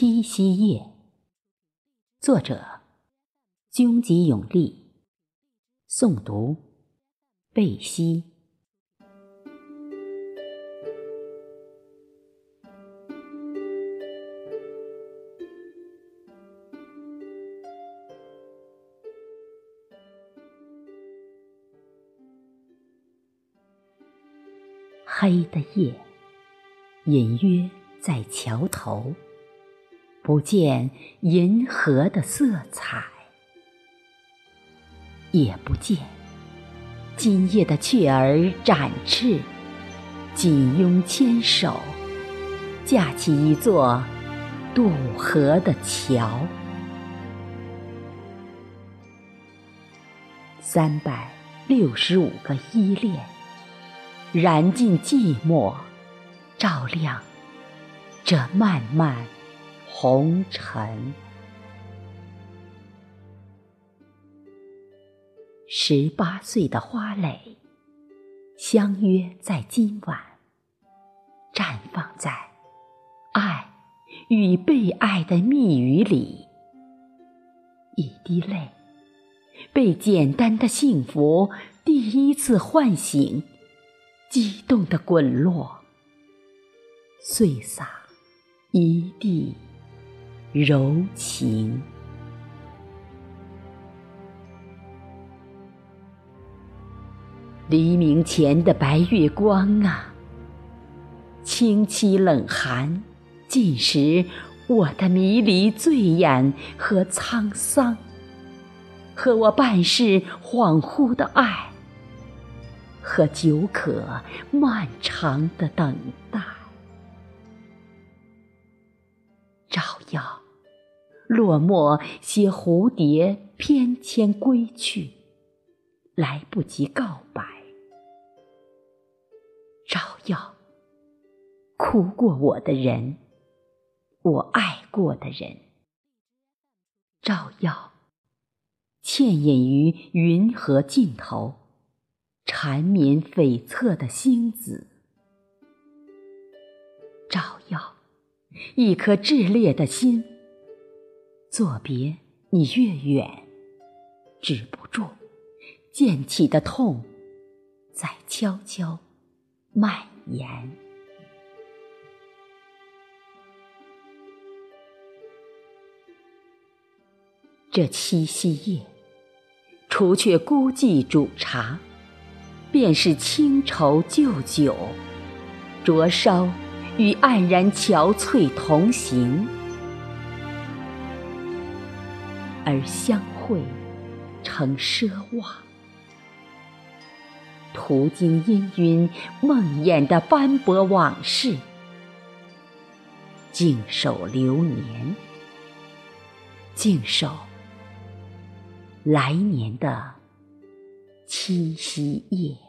七夕夜，作者：军吉永利，诵读：贝西。黑的夜，隐约在桥头。不见银河的色彩，也不见今夜的雀儿展翅，紧拥牵手，架起一座渡河的桥。三百六十五个依恋，燃尽寂寞，照亮这漫漫。红尘，十八岁的花蕾，相约在今晚，绽放在爱与被爱的蜜语里。一滴泪，被简单的幸福第一次唤醒，激动的滚落，碎洒一地。柔情，黎明前的白月光啊，清凄冷寒，尽时我的迷离醉眼和沧桑，和我半世恍惚的爱，和久可漫长的等待。照耀，落寞携蝴蝶翩跹归去，来不及告白。照耀，哭过我的人，我爱过的人。照耀，倩影于云河尽头，缠绵悱恻的星子。照耀。一颗炽烈的心，作别你越远，止不住溅起的痛，在悄悄蔓延。这七夕夜，除却孤寂煮茶，便是清愁旧酒，灼烧。与黯然憔悴同行，而相会成奢望。途经氤氲梦魇的斑驳往事，静守流年，静守来年的七夕夜。